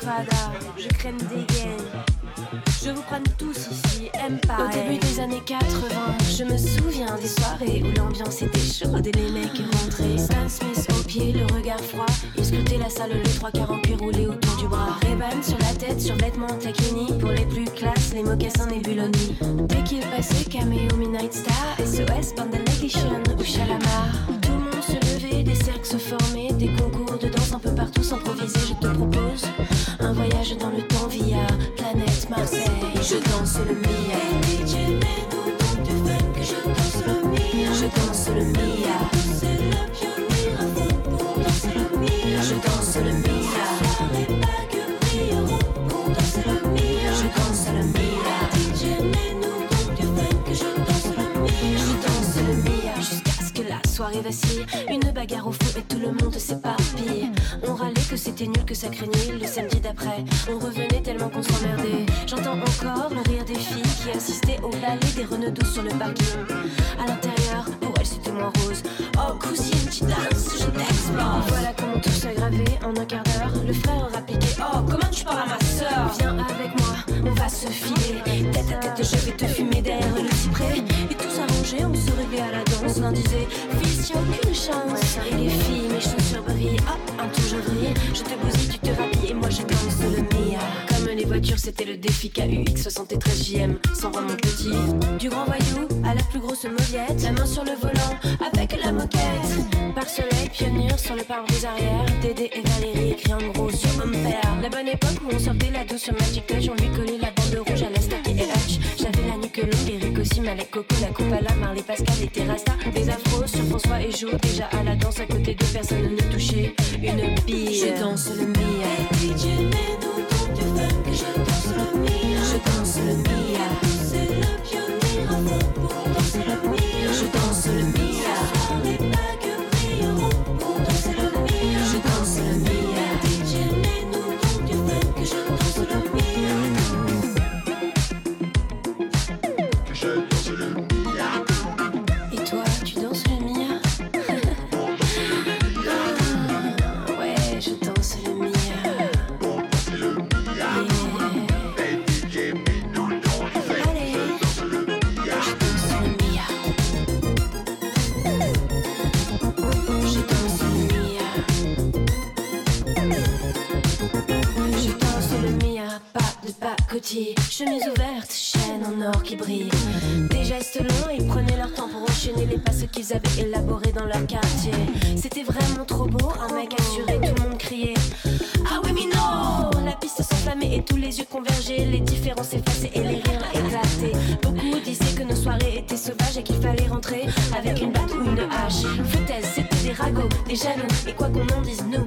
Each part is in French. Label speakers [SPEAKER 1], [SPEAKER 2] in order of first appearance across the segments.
[SPEAKER 1] Fada, je crème des gaines. Je vous prenne tous ici, aime pas.
[SPEAKER 2] Au début des années 80, je me souviens des soirées où l'ambiance était chaude et les mecs rentraient. Stan Smith au pied, le regard froid. Ils scrutaient la salle, les trois quarts en cuir autour du bras. ray sur la tête, sur vêtements taquini. Pour les plus classes, les mocassins et Buloni. Dès qu'il passait, caméo, Midnight Star, SOS, Bundle Edition ou Chalamar. Tout le monde se levait, des cercles se formaient, des concours de danse un peu partout s'improviser. Je te propose un voyage dans le temps via planète Marseille. Je danse le Mia.
[SPEAKER 3] Je danse le Mia.
[SPEAKER 2] Je danse le Mia. Une bagarre au fond et tout le monde s'éparpille. On râlait que c'était nul, que ça craignait. Le samedi d'après, on revenait tellement qu'on s'emmerdait. J'entends encore le rire des filles qui assistaient au ballet des renauds sur le parking. À l'intérieur, pour elles c'était moins rose. Oh cousine, tu danses, je t'explose. Voilà comment tout s'aggravé en un quart d'heure. Le frère aura piqué. Oh, comment tu parles à ma soeur Viens avec moi, on va se filer. Tête à tête, je vais te fumer derrière le cyprès. Et tout s'arrangeait, on se réglait à la danse. L'un y'a aucune chance. Les filles, mes chaussures brillent. Hop, un tour je vrille. Je te bousille, tu te rhabilles et moi je danse le Mia. Comme les voitures, c'était le défi KUX 73 JM. Sans voir mon petit. Du grand voyou à la plus grosse mauviette. La main sur le volant avec la moquette. Par le soleil, pionnière sur le pare-brise arrière. Dédé et Valérie écrit en gros sur mon père. La bonne époque où on sortait la douce sur Magic Touch. On lui collait la bande rouge à l'Estac et Hutch. Longue, Eric aussi, Malek Coco, la coupe à la Marley Pascal et Terrasta. Des afros sur François et Jo. Déjà à la danse à côté de personne ne touchait une bille. Je danse le Mia.
[SPEAKER 3] DJ dans funk. Je danse le Mia.
[SPEAKER 2] Je danse le Mia.
[SPEAKER 3] C'est le pionnier à fond pour danser le Mia.
[SPEAKER 2] Je danse le Mia. Et jaloux, et quoi qu'on en dise, nous,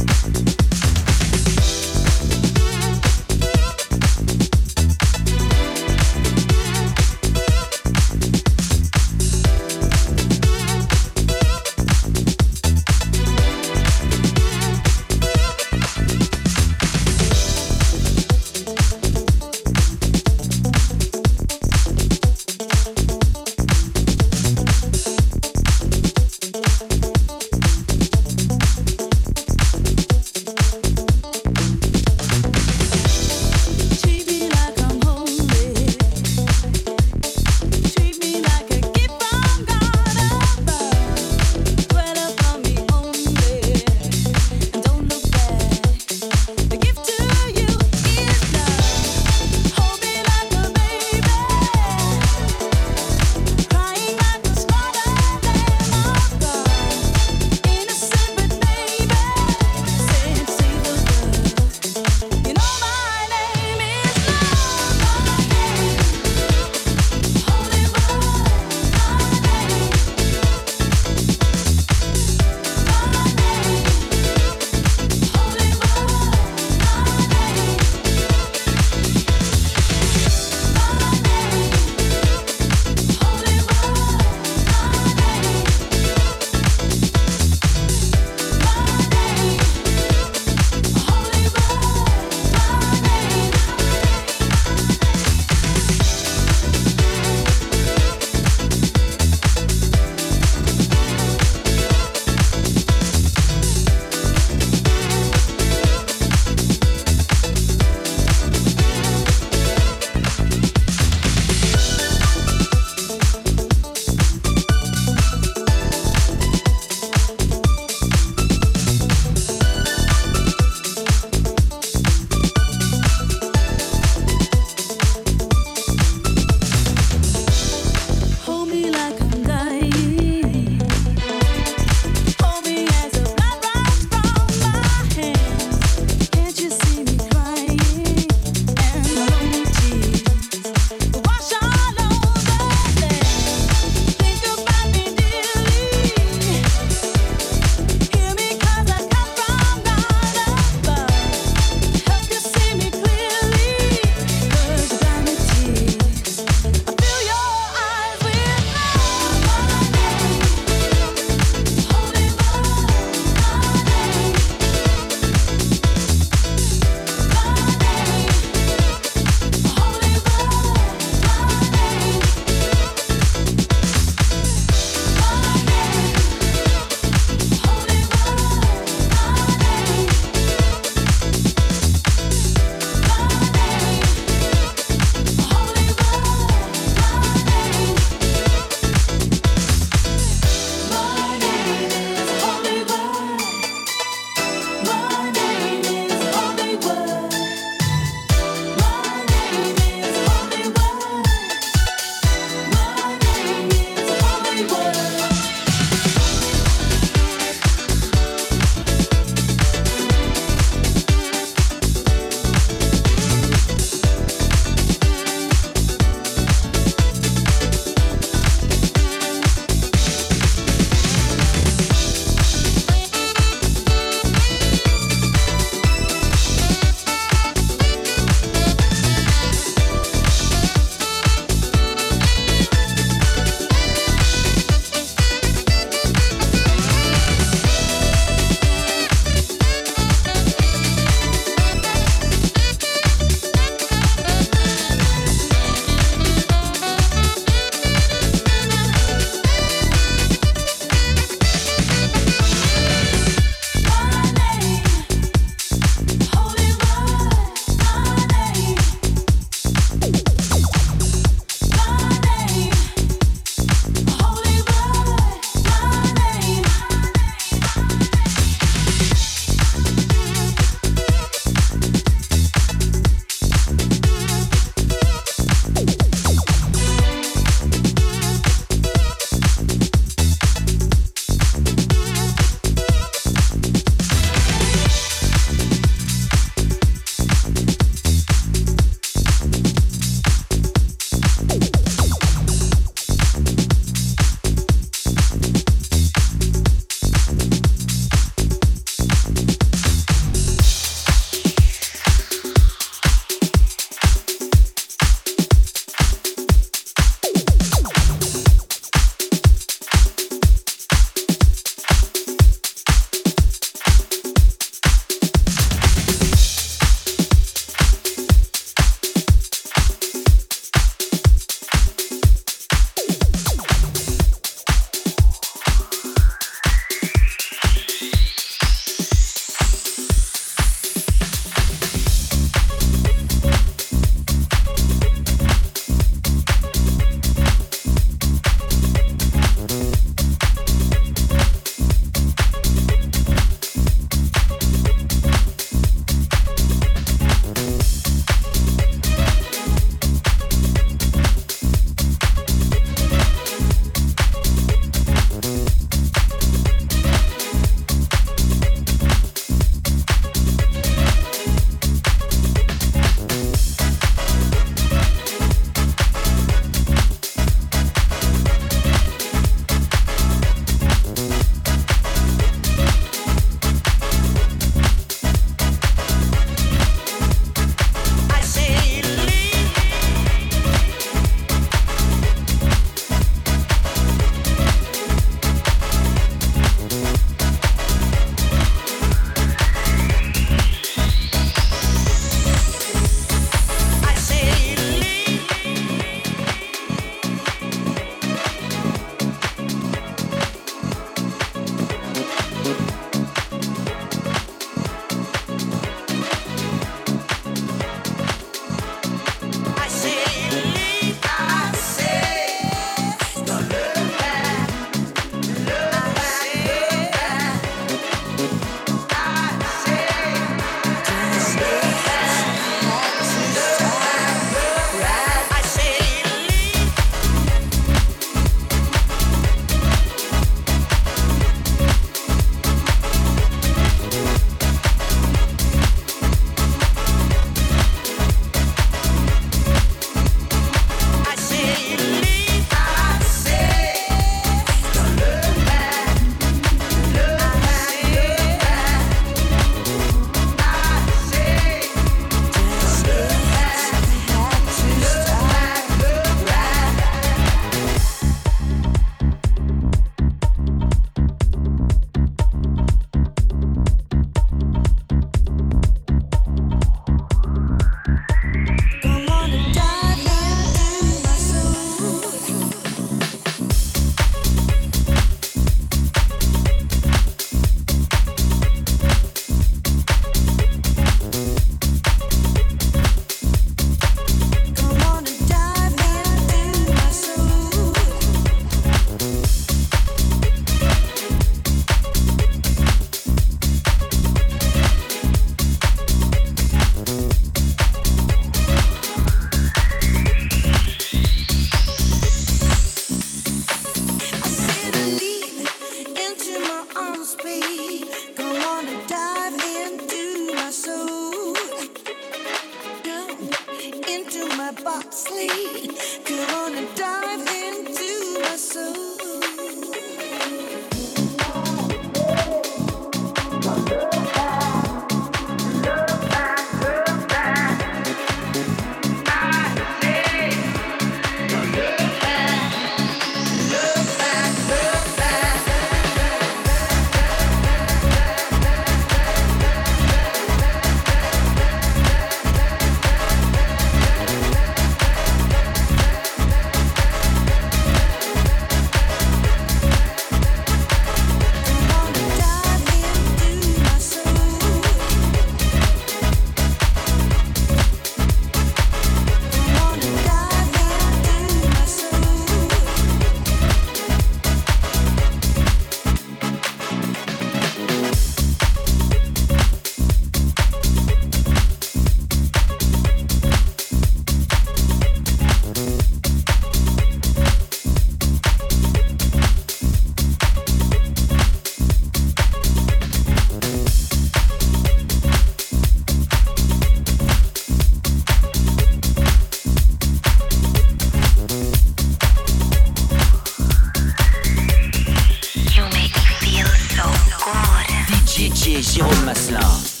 [SPEAKER 4] Jérôme Maslin.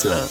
[SPEAKER 5] Jérôme